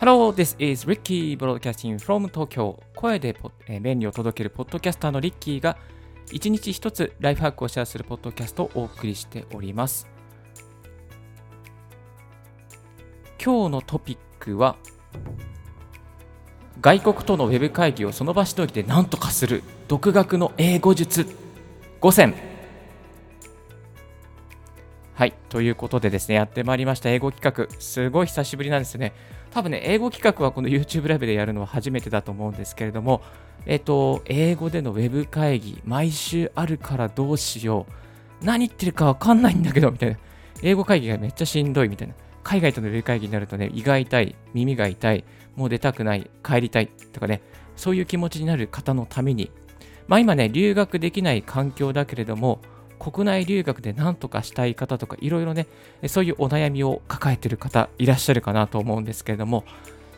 Hello, this is Ricky Broadcasting from Tokyo 声でポ、えー便利を届けるポッドキャスターのリッキーが一日一つライフハックをシェアするポッドキャストをお送りしております。今日のトピックは外国とのウェブ会議をその場しのぎで何とかする独学の英語術5選はいということでですねやってまいりました。英語企画。すごい久しぶりなんですよね。多分ね英語企画はこの YouTube ライブでやるのは初めてだと思うんですけれどもえっと英語でのウェブ会議毎週あるからどうしよう。何言ってるかわかんないんだけどみたいな。英語会議がめっちゃしんどいみたいな。海外とのウェブ会議になるとね胃が痛い耳が痛いもう出たくない帰りたいとかねそういう気持ちになる方のためにまあ今ね留学できない環境だけれども国内留学で何とかしたい方とかいろいろねそういうお悩みを抱えてる方いらっしゃるかなと思うんですけれども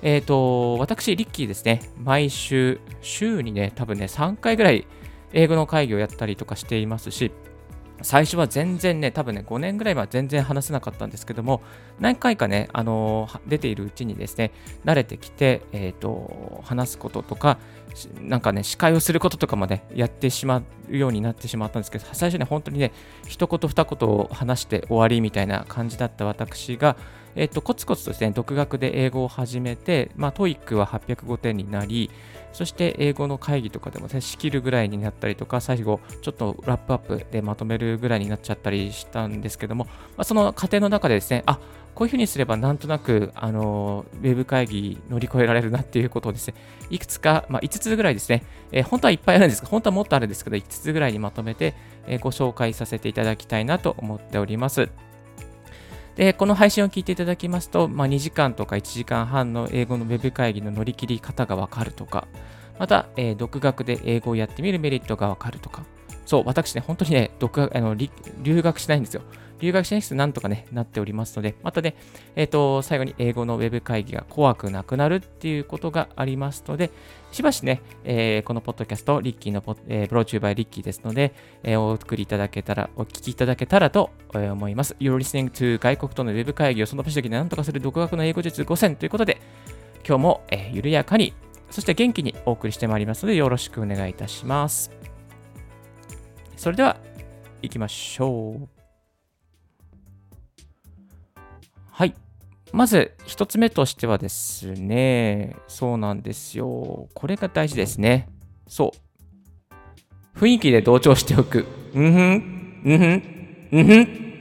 えっ、と私リッキーですね毎週週にね多分ね3回ぐらい英語の会議をやったりとかしていますし最初は全然ね、多分ね、5年ぐらいは全然話せなかったんですけども、何回かね、あのー出ているうちにですね、慣れてきて、えっ、と、話すこととか、なんかね、司会をすることとかまでやってしまうようになってしまったんですけど、最初ね、本当にね、一言二言を話して終わりみたいな感じだった私が、えっ、と、コツコツとですね、独学で英語を始めて、まあ、 TOEICは805点になり、そして英語の会議とかでもね、仕切るぐらいになったりとか、最後、ちょっとラップアップでまとめるぐらいになっちゃったりしたんですけども、まあ、その過程の中でですね、あこういうふうにすればなんとなく、あのウェブ会議乗り越えられるなっていうことをですね、いくつか、まあ、5つぐらいですね、えー本当はいっぱいあるんですが、本当はもっとあるんですけど、5つぐらいにまとめて、えーご紹介させていただきたいなと思っております。で、この配信を聞いていただきますと、まあ、2時間とか1時間半の英語のウェブ会議の乗り切り方がわかるとか、また、えー独学で英語をやってみるメリットがわかるとか、そう、私ね、本当にね、独学あの留学しないんですよ。留学しない人なんとかね、なっておりますので、またね、えっ、と、最後に英語のウェブ会議が怖くなくなるっていうことがありますので、しばしね、えーこのポッドキャスト、リッキーのポ、えーブローチューバーリッキーですので、えーお送りいただけたら、お聞きいただけたらと思います。You're listening to 外国とのウェブ会議をその場所で何とかする独学の英語術5選ということで、今日も、え緩やかに、そして元気にお送りしてまいりますので、よろしくお願いいたします。それでは、行きましょう。はい。まず、一つ目としてはですね、そうなんですよ。これが大事ですね。そう。雰囲気で同調しておく。うんふん、うんふん、うんふん。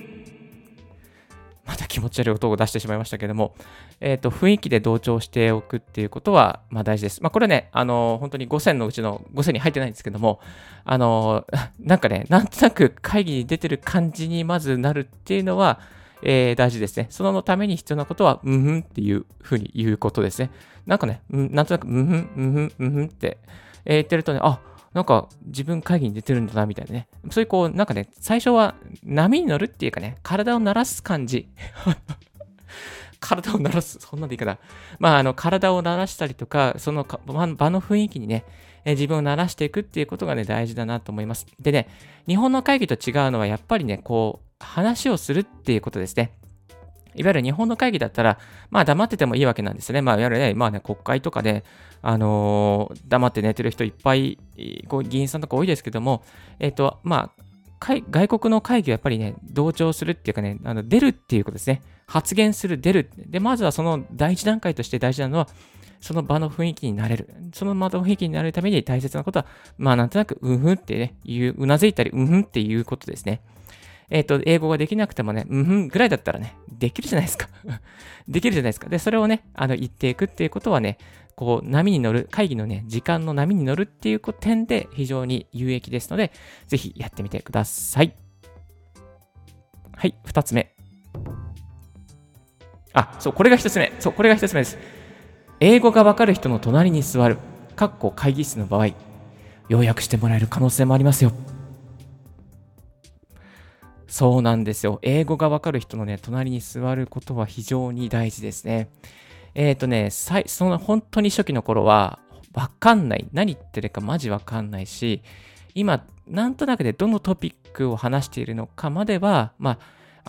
また気持ち悪い音を出してしまいましたけども、えっ、と、雰囲気で同調しておくっていうことは、まあ大事です。まあこれね、あの本当に5選のうちの5選に入ってないんですけども、あのなんかね、なんとなく会議に出てる感じにまずなるっていうのは、えー大事ですね。そのために必要なことは、うんふんっていうふうに言うことですね。なんかね、なんとなく、うんふん、うんふん、うんふんって、えー言ってるとね、あ、なんか自分会議に出てるんだな、みたいなね。そういうこう、なんかね、最初は波に乗るっていうかね、体を慣らす感じ。体を慣らす、そんなんでいいかな。まあ、あの、体を慣らしたりとか、その場の雰囲気にね、え自分を慣らしていくっていうことがね、大事だなと思います。でね、日本の会議と違うのは、やっぱりね、こう、話をするっていうことですね。いわゆる日本の会議だったら、まあ黙っててもいいわけなんですね。まあいわゆるね、まあね、国会とかで、あのー黙って寝てる人いっぱい、こう議員さんとか多いですけども、えっ、と、まあ、外国の会議はやっぱりね、同調するっていうかね、あの出るっていうことですね。発言する、出る。で、まずはその第一段階として大事なのは、その場の雰囲気になれる。その場の雰囲気になるために大切なことは、まあなんとなく、うんふんってね、言う、うなずいたり、うんふんっていうことですね。えっ、と、英語ができなくてもね、うんふんぐらいだったらね、できるじゃないですか。できるじゃないですか。で、それをね、あの、言っていくっていうことはね、こう、波に乗る、会議のね、時間の波に乗るっていう点で非常に有益ですので、ぜひやってみてください。はい、二つ目。あ、そう、これが一つ目。そう、これが一つ目です。英語がわかる人の隣に座る。かっこ会議室の場合、要約してもらえる可能性もありますよ。そうなんですよ。英語がわかる人のね、隣に座ることは非常に大事ですね。えっ、とね、その本当に初期の頃は、わかんない。何言ってるかマジわかんないし、今、なんとなくでどのトピックを話しているのかまでは、まあ、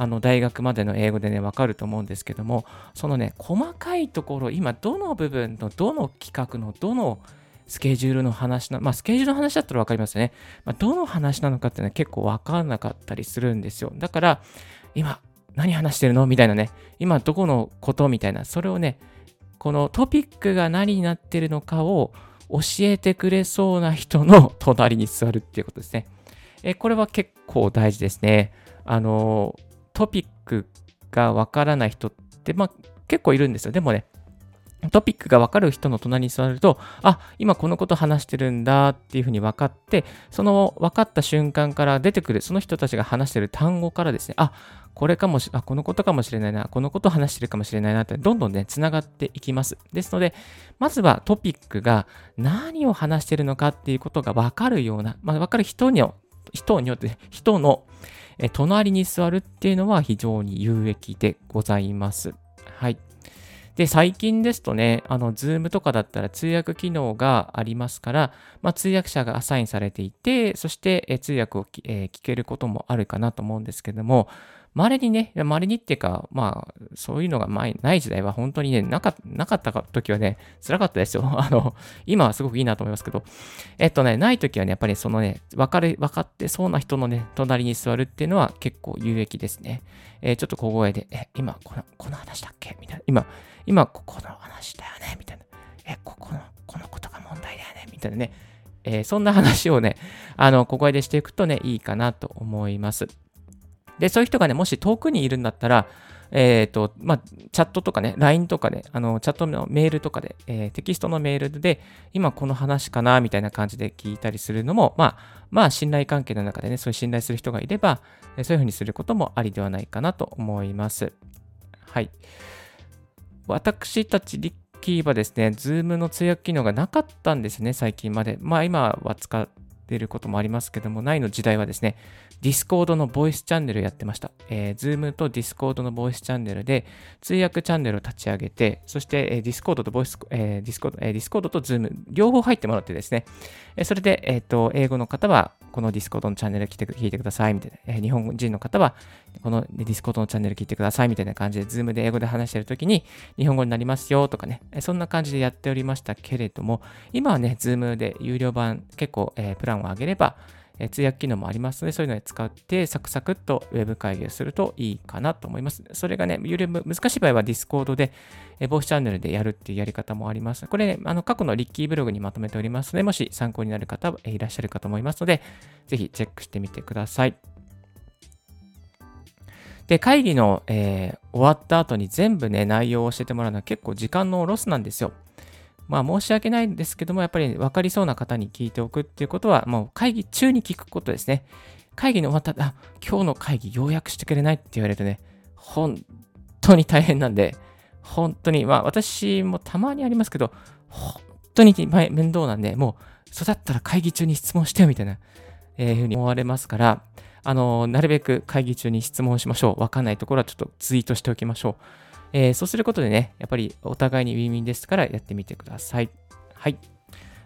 あの大学までの英語でね、わかると思うんですけども、そのね、細かいところ、今、どの部分の、どの企画の、どのスケジュールの話な、まあ、スケジュールの話だったらわかりますよね。まあ、どの話なのかっていうのは結構わかんなかったりするんですよ。だから、今、何話してるの？みたいなね、今、どこのこと？みたいな、それをね、このトピックが何になってるのかを教えてくれそうな人の 隣に座るっていうことですね。えこれは結構大事ですね。あの、トピックがわからない人って、まあ、結構いるんですよ。でもね、トピックが分かる人の隣に座ると、あ、今このこと話してるんだっていうふうに分かって、その分かった瞬間から出てくる、その人たちが話してる単語からですね、あ、これかもし、あ、このことかもしれないな、このこと話してるかもしれないなって、どんどんね、つながっていきます。ですので、まずはトピックが何を話してるのかっていうことが分かるような、まあ、分かる人に人によって、人の隣に座るっていうのは非常に有益でございます。はい。で、最近ですとね、あの、ズームとかだったら通訳機能がありますから、まあ、通訳者がアサインされていて、そして、え通訳を、え、聞けることもあるかなと思うんですけども、稀にね、稀にっていうか、まあ、そういうのが前ない時代は本当にね、なかなかった時はね、辛かったですよ。あの、今はすごくいいなと思いますけど、えっとね、ない時はね、やっぱりそのね、分かる、分かってそうな人のね、隣に座るっていうのは結構有益ですね。えー、ちょっと小声で、え、今、この、この話だっけ？みたいな。今、今、ここの話だよね？みたいな。え、ここの、このことが問題だよね？みたいなね。えー、そんな話をね、あの、小声でしていくとね、いいかなと思います。で、そういう人がね、もし遠くにいるんだったら、えっ、ー、と、まあ、チャットとかね、LINE とかね、あの、チャットのメールとかで、えー、テキストのメールで、今この話かな、みたいな感じで聞いたりするのも、まあ、まあ、信頼関係の中でね、そういう信頼する人がいれば、そういうふうにすることもありではないかなと思います。はい。私たちリッキーはですね、Zoom の通訳機能がなかったんですね、最近まで。まあ、今は使っていることもありますけども、ないの時代はですね、Discord のボイスチャンネルやってました。えー、Zoom と Discord のボイスチャンネルで通訳チャンネルを立ち上げて、そして、えー、Discord とボイス、えー、Discord、えー、Discord と Zoom 両方入ってもらってですね、えー、それで、えっ、ー、と、英語の方はこの Discord のチャンネル聞いて聞いてくださいみたいな、えー、日本人の方はこの Discord のチャンネル聞いてくださいみたいな感じで、Zoom で英語で話してるときに日本語になりますよとかね、そんな感じでやっておりましたけれども、今はね、Zoom で有料版結構、えー、プランを上げれば、え通訳機能もありますので、そういうのを使ってサクサクっとウェブ会議をするといいかなと思います。それがね、より難しい場合は Discord で、えボイスチャンネルでやるっていうやり方もあります。これ、ね、あの過去のリッキーブログにまとめておりますので、もし参考になる方えいらっしゃるかと思いますので、ぜひチェックしてみてください。で、会議の、えー、終わった後に全部ね、内容を教えてもらうのは結構時間のロスなんですよ。まあ申し訳ないんですけども、やっぱり分かりそうな方に聞いておくっていうことは、もう会議中に聞くことですね。会議に終わったら、あ、今日の会議要約してくれないって言われるとね、本当に大変なんで、本当に、まあ私もたまにありますけど、本当に面倒なんで、もう、そうだったら会議中に質問してよみたいな、えー、ふうに思われますから、あの、なるべく会議中に質問しましょう。わかんないところはちょっとツイートしておきましょう。えー、そうすることでね、やっぱりお互いにウィンウィンですからやってみてください。はい。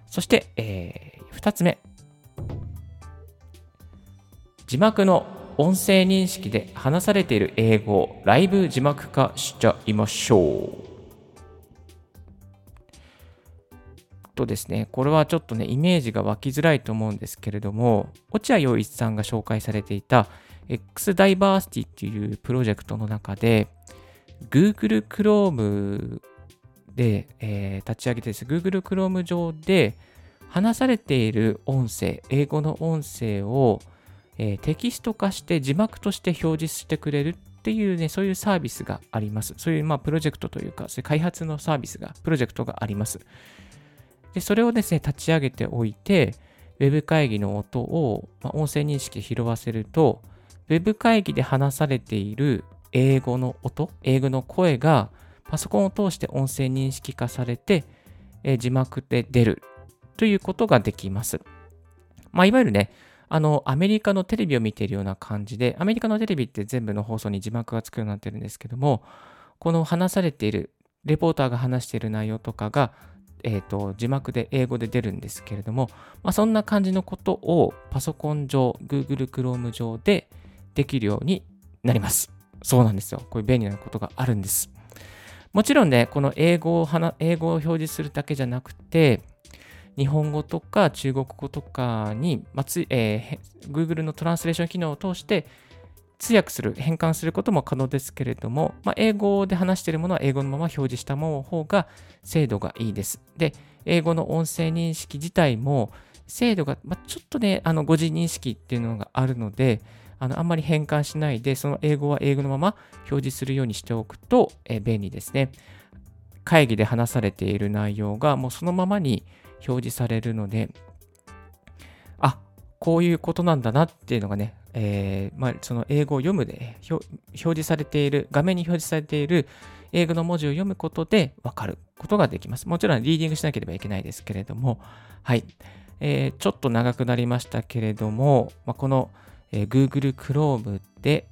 そして、えー、2つ目。字幕の音声認識で話されている英語をライブ字幕化しちゃいましょう。とですね、これはちょっとね、イメージが湧きづらいと思うんですけれども、落合陽一さんが紹介されていた X ダイバーシティっていうプロジェクトの中で、Google Chrome で、えー、立ち上げてです、Google Chrome 上で話されている音声、英語の音声を、えー、テキスト化して字幕として表示してくれるっていうね、そういうサービスがあります。そういう、まあ、プロジェクトというか、そういう開発のサービスが、プロジェクトがあります。で、それをですね、立ち上げておいて、ウェブ会議の音を、まあ、音声認識で拾わせると、ウェブ会議で話されている英語の音、英語の声がパソコンを通して音声認識化されて、え字幕で出るということができます。まあ、いわゆるね、あの、アメリカのテレビを見ているような感じで、アメリカのテレビって全部の放送に字幕がつくようになってるんですけども、この話されている、レポーターが話している内容とかが、えーと、字幕で英語で出るんですけれども、まあ、そんな感じのことをパソコン上、Google Chrome 上でできるようになります。そうなんですよ。こういう便利なことがあるんです。もちろんね、この英語を英語を表示するだけじゃなくて、日本語とか中国語とかに、まつえー、Google のトランスレーション機能を通して通訳する、変換することも可能ですけれども、まあ、英語で話しているものは英語のまま表示したもの方が精度がいいです。で、英語の音声認識自体も精度が、まあ、ちょっとね、あの語字認識っていうのがあるので、あのあんまり変換しないで、その英語は英語のまま表示するようにしておくと、え、便利ですね。会議で話されている内容がもうそのままに表示されるので、あ、こういうことなんだなっていうのがね、えー、まあ、その英語を読むで表示されている、画面に表示されている英語の文字を読むことで分かることができます。もちろんリーディングしなければいけないですけれども、はい。えー、ちょっと長くなりましたけれども、まあ、この、えー、Google Chrome で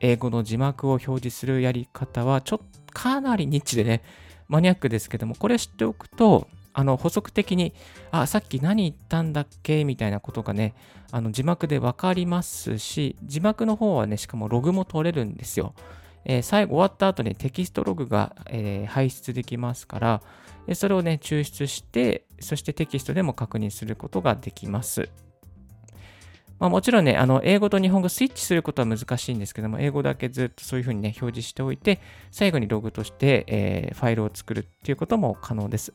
英語の字幕を表示するやり方は、ちょっとかなりニッチでね、マニアックですけども、これ知っておくと、あの補足的に、あ、さっき何言ったんだっけ？みたいなことがね、あの字幕でわかりますし、字幕の方はね、しかもログも取れるんですよ。えー、最後終わった後にテキストログが、えー、排出できますから、それをね、抽出して、そしてテキストでも確認することができます。まあ、もちろんね、あの英語と日本語スイッチすることは難しいんですけども、英語だけずっとそういうふうにね、表示しておいて、最後にログとして、えー、ファイルを作るっていうことも可能です。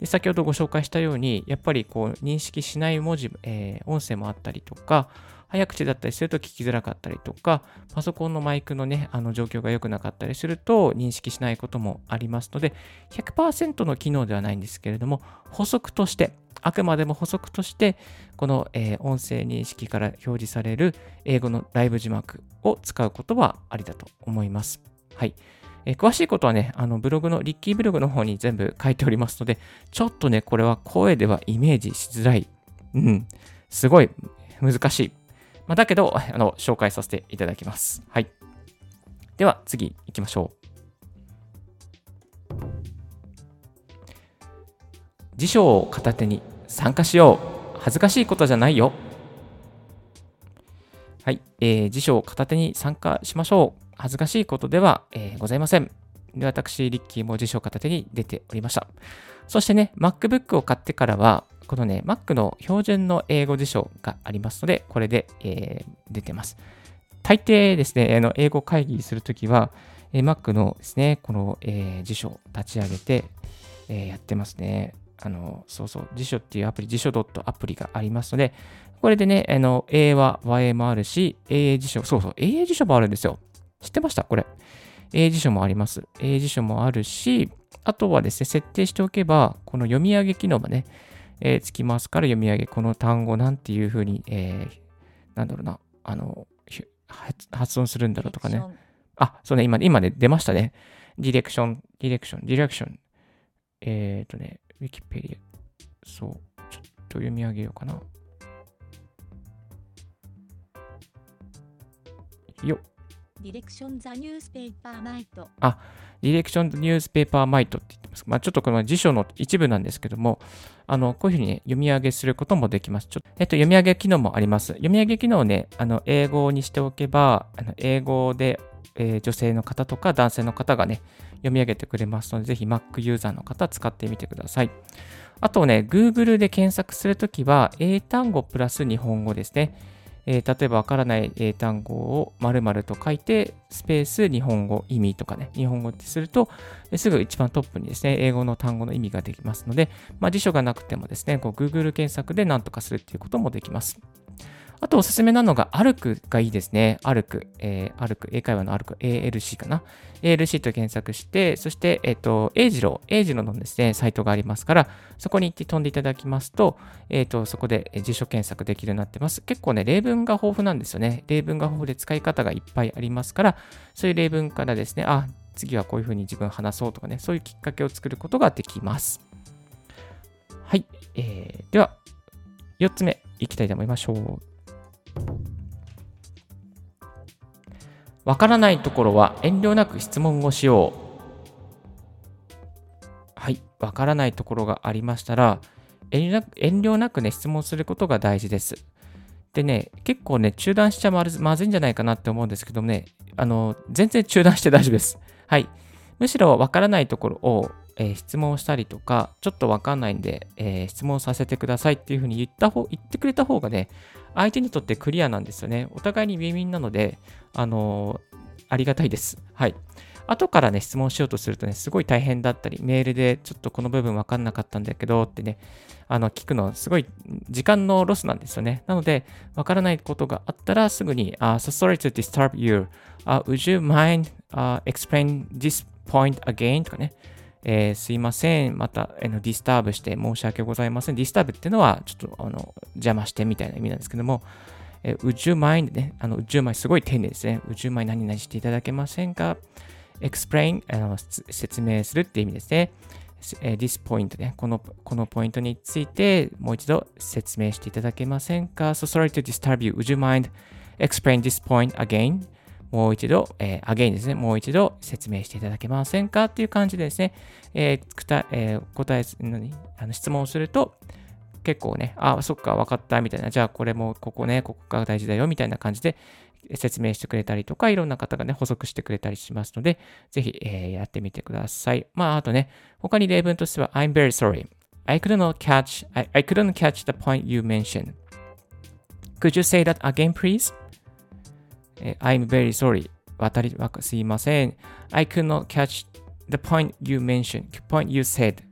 で先ほどご紹介したように、やっぱりこう認識しない文字、えー、音声もあったりとか、早口だったりすると聞きづらかったりとか、パソコンのマイクのね、あの状況が良くなかったりすると認識しないこともありますので、100%の機能ではないんですけれども、補足として、あくまでも補足として、この、えー、音声認識から表示される英語のライブ字幕を使うことはありだと思います。はい。えー、詳しいことはね、あのブログの、リッキーブログの方に全部書いておりますので、ちょっとね、これは声ではイメージしづらい。うん、すごい難しい。まあ、だけど、あの、紹介させていただきます。はい。では、次行きましょう。辞書を片手に参加しよう。恥ずかしいことじゃないよ。はい、えー、辞書を片手に参加しましょう。恥ずかしいことでは、えー、ございません。で、私、リッキーも辞書片手に出ておりました。そしてね、MacBook を買ってからは、このね、Mac の標準の英語辞書がありますので、これで、えー、出てます。大抵ですね、あの英語会議するときは、えー、Mac のですね、この、えー、辞書を立ち上げて、えー、やってますね。あの、そうそう、辞書っていうアプリ、辞書アプリがありますので、これでね、あの、英和、和英もあるし、英英辞書、そうそう、英英辞書もあるんですよ。知ってました？これ。英辞書もあります。英辞書もあるし、あとはですね、設定しておけば、この読み上げ機能もね、えー、つきますから読み上げ、この単語なんていうふうに、えー、なんだろうな、あの、発音するんだろうとかね。あ、そうね、今、今ね、出ましたね。ディレクション、ディレクション、ディレクション。えっ、ー、とね、ウィキペディア。そう、ちょっと読み上げようかな。よっ。ディレクション・ザ・ニュースペーパー・マイト。あ、ディレクション・ザ・ニュースペーパー・マイトって言ってます。まあ、ちょっとこの辞書の一部なんですけども、あの、こういうふうにね、読み上げすることもできます。ちょえっと、読み上げ機能もあります。読み上げ機能をね、あの、英語にしておけば、あの英語で、えー、女性の方とか男性の方がね、読み上げてくれますので、ぜひ Mac ユーザーの方使ってみてください。あとね、Google で検索するときは、英単語プラス日本語ですね。えー、例えばわからない英単語を〇〇と書いて、スペース日本語意味とかね、日本語ってすると、すぐ一番トップにですね、英語の単語の意味ができますので、まあ、辞書がなくてもですね、Google 検索で何とかするっていうこともできます。あとおすすめなのが、アルクがいいですね。アルク。えー、アルク。英会話のアルク。ALC かな。ALC と検索して、そして、えっ、ー、と、英次郎。英次郎のですね、サイトがありますから、そこに行って飛んでいただきますと、えっ、ー、と、そこで辞書検索できるようになってます。結構ね、例文が豊富なんですよね。例文が豊富で使い方がいっぱいありますから、そういう例文からですね、あ、次はこういうふうに自分話そうとかね、そういうきっかけを作ることができます。はい。えー、では、4つ目いきたいと思いましょう。わからないところは遠慮なく質問をしよう。はい、わからないところがありましたら、遠慮なく遠慮なくね、質問することが大事です。でね、結構ね、中断しちゃまずまずいんじゃないかなって思うんですけどもね、あの、全然中断して大丈夫です。はい。むしろわからないところを、えー質問したりとか、ちょっとわかんないんで、えー質問させてくださいっていうふうに言った方、言ってくれた方がね、相手にとってクリアなんですよね。お互いにウィンウィンなので、あのーありがたいです。はい。後からね、質問しようとするとね、すごい大変だったり、メールでちょっとこの部分わかんなかったんだけどってね、あの、聞くのすごい時間のロスなんですよね。なので、わからないことがあったらすぐに、あ、so sorry to disturb you. Uh, would you mind、uh, explain this point again? とかね、えーすいません。また、あの disturb して申し訳ございません。 disturb っていうのは、ちょっと、あの、邪魔してみたいな意味なんですけども、えー Would you mind ね、あの、Would you mind すごい丁寧ですね。Would you mind 何々していただけませんか ?explain あの説明するっていう意味ですね。えー this point ね、この、このポイントについてもう一度説明していただけませんか ?So sorry to disturb you. Would you mind explain this point again? もう一度、えー again ですね。もう一度説明していただけませんかっていう感じでですね、えーたえー答え、何？あの質問をすると、結構ね、あ、そっか、わかった、みたいな、じゃあこれもここね、ここが大事だよ、みたいな感じで説明してくれたりとか、いろんな方がね、補足してくれたりしますので、ぜひ、えーやってみてください。まあ、あとね、他に例文としては、I'm very sorry. I couldn't catch, I, I couldn't catch the point you mentioned. Could you say that again, please? I'm very sorry. 渡り、わかすいません。I could not catch the point you mentioned, point you said.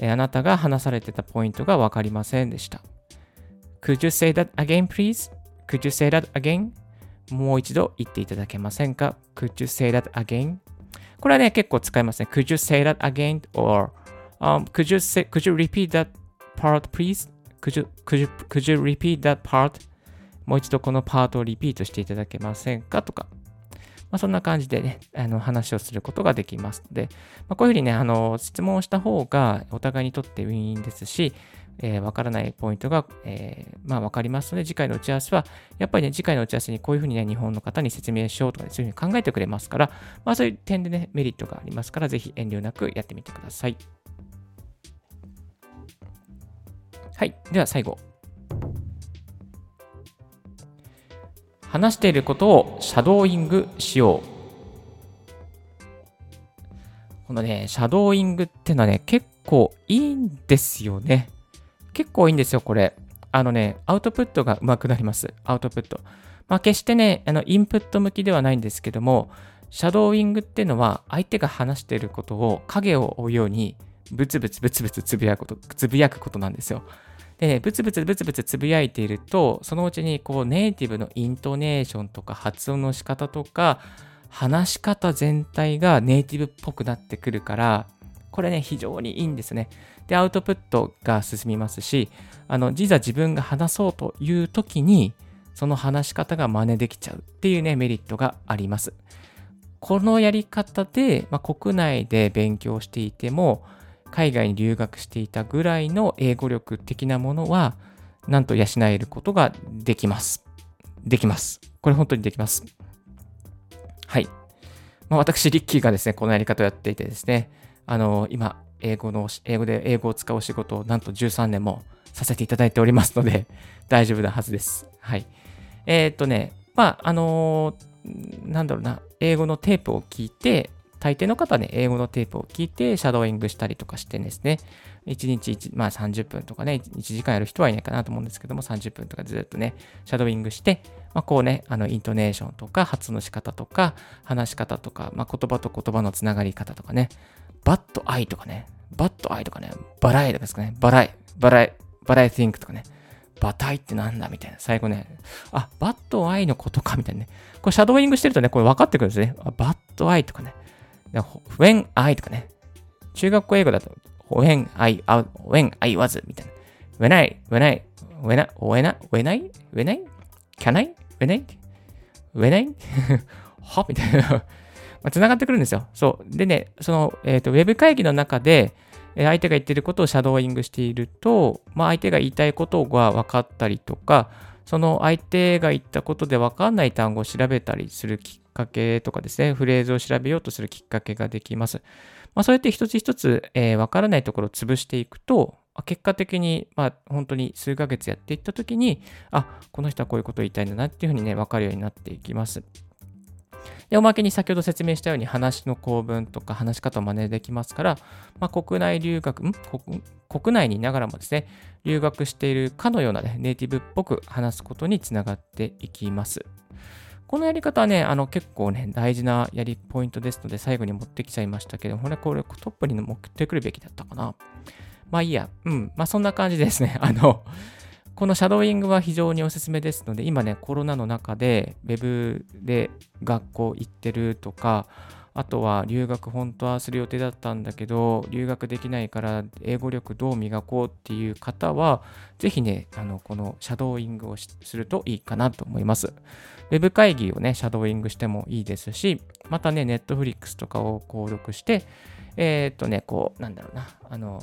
あなたが話されてたポイントがわかりませんでした。Could you say that again, please? Could you say that again? もう一度言っていただけませんか ?Could you say that again? これはね、結構使いますね。Could you say that again? or、um, could, you say, could you repeat that part, please? Could you, could you, could you repeat that part? もう一度このパートをリピートしていただけませんかとか。まあ、そんな感じでね、あの話をすることができますので、まあ、こういうふうにね、あの質問をした方がお互いにとってウィンですし、えーわからないポイントが、えーまあ、わかりますので、次回の打ち合わせは、やっぱりね、次回の打ち合わせにこういうふうにね、日本の方に説明しようとか、ね、そういうふうに考えてくれますから、まあ、そういう点でね、メリットがありますから、ぜひ遠慮なくやってみてください。はい。では最後。話していることをシャドーイングしよう。このね、シャドーイングってのはね、結構いいんですよね。結構いいんですよ、これ。あのね、アウトプットが上手くなります。アウトプット。まあ、決してね、あの、インプット向きではないんですけども、シャドーイングっていうのは、相手が話していることを影を追うように、ブツブツブツブツつぶやくこと、つぶやくことなんですよ。でね、ブツブツブツブツつぶやいていると、そのうちにこうネイティブのイントネーションとか発音の仕方とか、話し方全体がネイティブっぽくなってくるから、これね、非常にいいんですね。で、アウトプットが進みますし、あの、実は自分が話そうという時に、その話し方が真似できちゃうっていうね、メリットがあります。このやり方で、まあ、国内で勉強していても、海外に留学していたぐらいの英語力的なものは、なんと養えることができます。できます。これ本当にできます。はい。まあ、私、リッキーがですね、このやり方をやっていてですね、あの、今、英語の、英語で英語を使う仕事をなんと13年もさせていただいておりますので、大丈夫なはずです。はい。えーっとね、まあ、あのーなんだろうな、英語のテープを聞いて、大抵の方はね、英語のテープを聞いて、シャドーイングしたりとかしてですね、1日1、まあ30分とかね、1時間やる人はいないかなと思うんですけども、30分とかずっとね、シャドーイングして、まあこうね、あの、イントネーションとか、発音の仕方とか、話し方とか、まあ言葉と言葉のつながり方とかね、 but I とかね、 but I とかね、 but I とかですかね、 but I、but I、but I think とかね、バタイってなんだみたいな。最後ね、あ、 but I のことかみたいなね。これシャドーイングしてるとね、これ分かってくるんですね。あ but I とかね。で when I とかね。中学校英語だと、when I, when I was みたいな。when I, when I, when I, when I, when I, when I, can I, when I, when I, は？みたいな。まあ、繋がってくるんですよ。そう。でね、その、えっ、と、ウェブ会議の中で、えー相手が言ってることをシャドーイングしていると、まあ、相手が言いたいことが分かったりとか、その相手が言ったことで分かんない単語を調べたりするきっかけとかですね、フレーズを調べようとするきっかけができます。まあ、そうやって一つ一つ、えー、分からないところを潰していくと、結果的に、まあ、本当に数ヶ月やっていった時に、あ、この人はこういうことを言いたいんだなっていうふうにね、分かるようになっていきます。で、おまけに先ほど説明したように話の構文とか話し方を真似できますから、まあ、国内留学、ん？国内にいながらもですね、留学しているかのような、ね、ネイティブっぽく話すことにつながっていきます。このやり方はね、あの結構ね、大事なやりポイントですので、最後に持ってきちゃいましたけど、これ、これトップに持ってくるべきだったかな。まあいいや。うん。まあそんな感じですね。あの、このシャドーイングは非常におすすめですので、今ね、コロナの中で Web で学校行ってるとか、あとは留学本当はする予定だったんだけど、留学できないから英語力どう磨こうっていう方は、ぜひね、あのこのシャドーイングをするといいかなと思います。ウェブ会議をね、シャドーイングしてもいいですし、またね、ネットフリックスとかを購読して、えー、っとね、こう、なんだろうな、あの、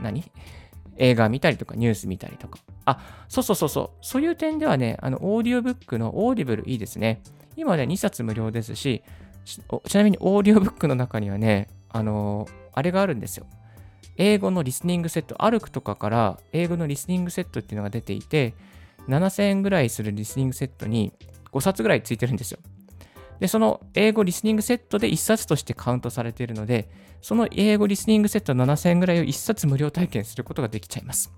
何？映画見たりとかニュース見たりとか。あ、そうそうそうそう。そういう点ではね、あの、オーディオブックの Audible いいですね。今ね、2冊無料ですし、ちなみにオーディオブックの中にはね、あのー、あれがあるんですよ。英語のリスニングセット、アルクとかから英語のリスニングセットっていうのが出ていて、7000円ぐらいするリスニングセットに5冊ぐらいついてるんですよ。で、その英語リスニングセットで1冊としてカウントされているので、その英語リスニングセット7000円ぐらいを1冊無料体験することができちゃいます。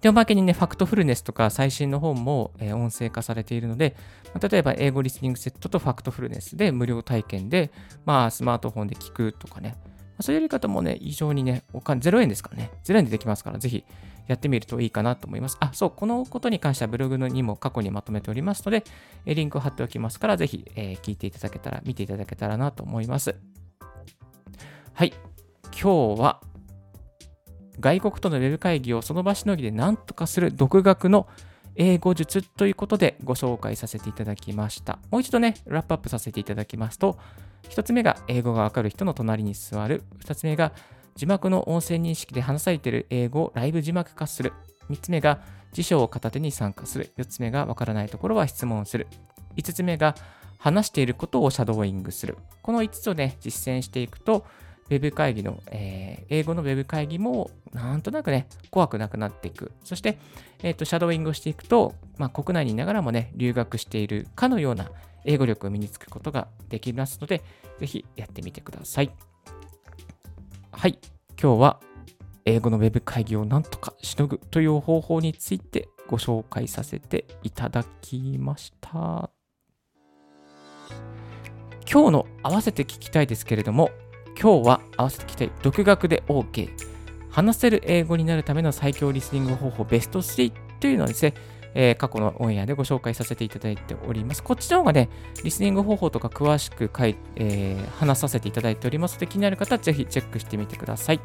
で、おまけにね、ファクトフルネスとか最新の本も、え、音声化されているので、例えば英語リスニングセットとファクトフルネスで無料体験で、まあ、スマートフォンで聞くとかね、そういうやり方もね、非常にね、お金0円ですからね、0円でできますから、ぜひやってみるといいかなと思います。あ、そう、このことに関してはブログにも過去にまとめておりますので、リンクを貼っておきますから、ぜひ、えー、聞いていただけたら、見ていただけたらなと思います。はい。今日は、外国とのウェブ会議をその場しのぎで何とかする独学の英語術ということでご紹介させていただきました。もう一度ね、ラップアップさせていただきますと、1つ目が英語がわかる人の隣に座る。2つ目が字幕の音声認識で話されている英語をライブ字幕化する。3つ目が辞書を片手に参加する。4つ目がわからないところは質問する。5つ目が話していることをシャドーイングする。この5つをね、実践していくと、ウェブ会議の、えー、英語のウェブ会議もなんとなくね、怖くなくなっていく。そして、え、ー、と、シャドーイングをしていくと、まあ、国内にいながらもね、留学しているかのような英語力を身につくことができますので、ぜひやってみてください。はい。今日は英語のウェブ会議をなんとかしのぐという方法についてご紹介させていただきました。今日の合わせて聞きたいですけれども、今日は合わせて聞きたい独学で OK。話せる英語になるための最強リスニング方法ベスト3というのはですね、えー、過去のオンエアでご紹介させていただいております。こっちの方がね、リスニング方法とか詳しく書い、えー、話させていただいておりますので、気になる方はぜひチェックしてみてください。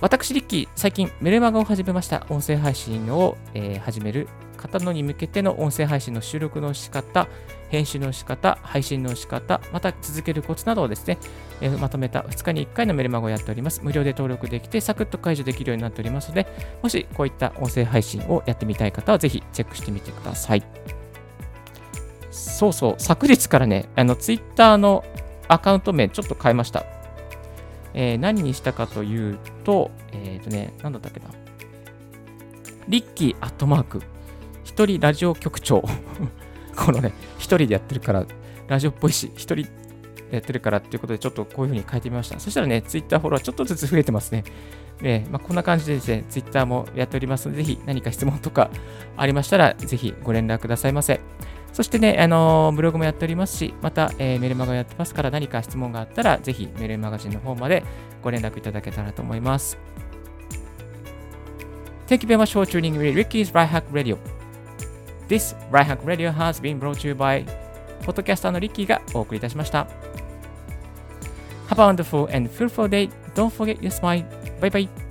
私、リッキー、最近メルマガを始めました。音声配信を、えー、始める方のに向けての音声配信の収録の仕方、編集の仕方、配信の仕方、また続けるコツなどをですね、えー、まとめた2日に1回のメルマガをやっております。無料で登録できて、サクッと解除できるようになっておりますので、もしこういった音声配信をやってみたい方は、ぜひチェックしてみてください。そうそう、昨日からね、あの、Twitter のアカウント名ちょっと変えました。えー、何にしたかというと、えっ、ー、とね、なんだったっけな。リッキーアットマーク、一人ラジオ局長 このね、一人でやってるから、ラジオっぽいし、一人でやってるからっていうことで、ちょっとこういう風に変えてみました。そしたらね、ツイッターフォロワーちょっとずつ増えてますね。で、まあ、こんな感じでですね、ツイッターもやっておりますので、ぜひ何か質問とかありましたら、ぜひご連絡くださいませ。そしてね、あの、ブログもやっておりますし、また、えー、メルマガやってますから、何か質問があったら、ぜひメルマガジンの方までご連絡いただけたらと思います。Thank you very much for tuning in Ricky's Right Hack Radio. This Right Hack Radio has been brought to you by ポッドキャスターのリッキーがお送りいたしました。Have a wonderful and fruitful day. Don't forget your smile. Bye bye.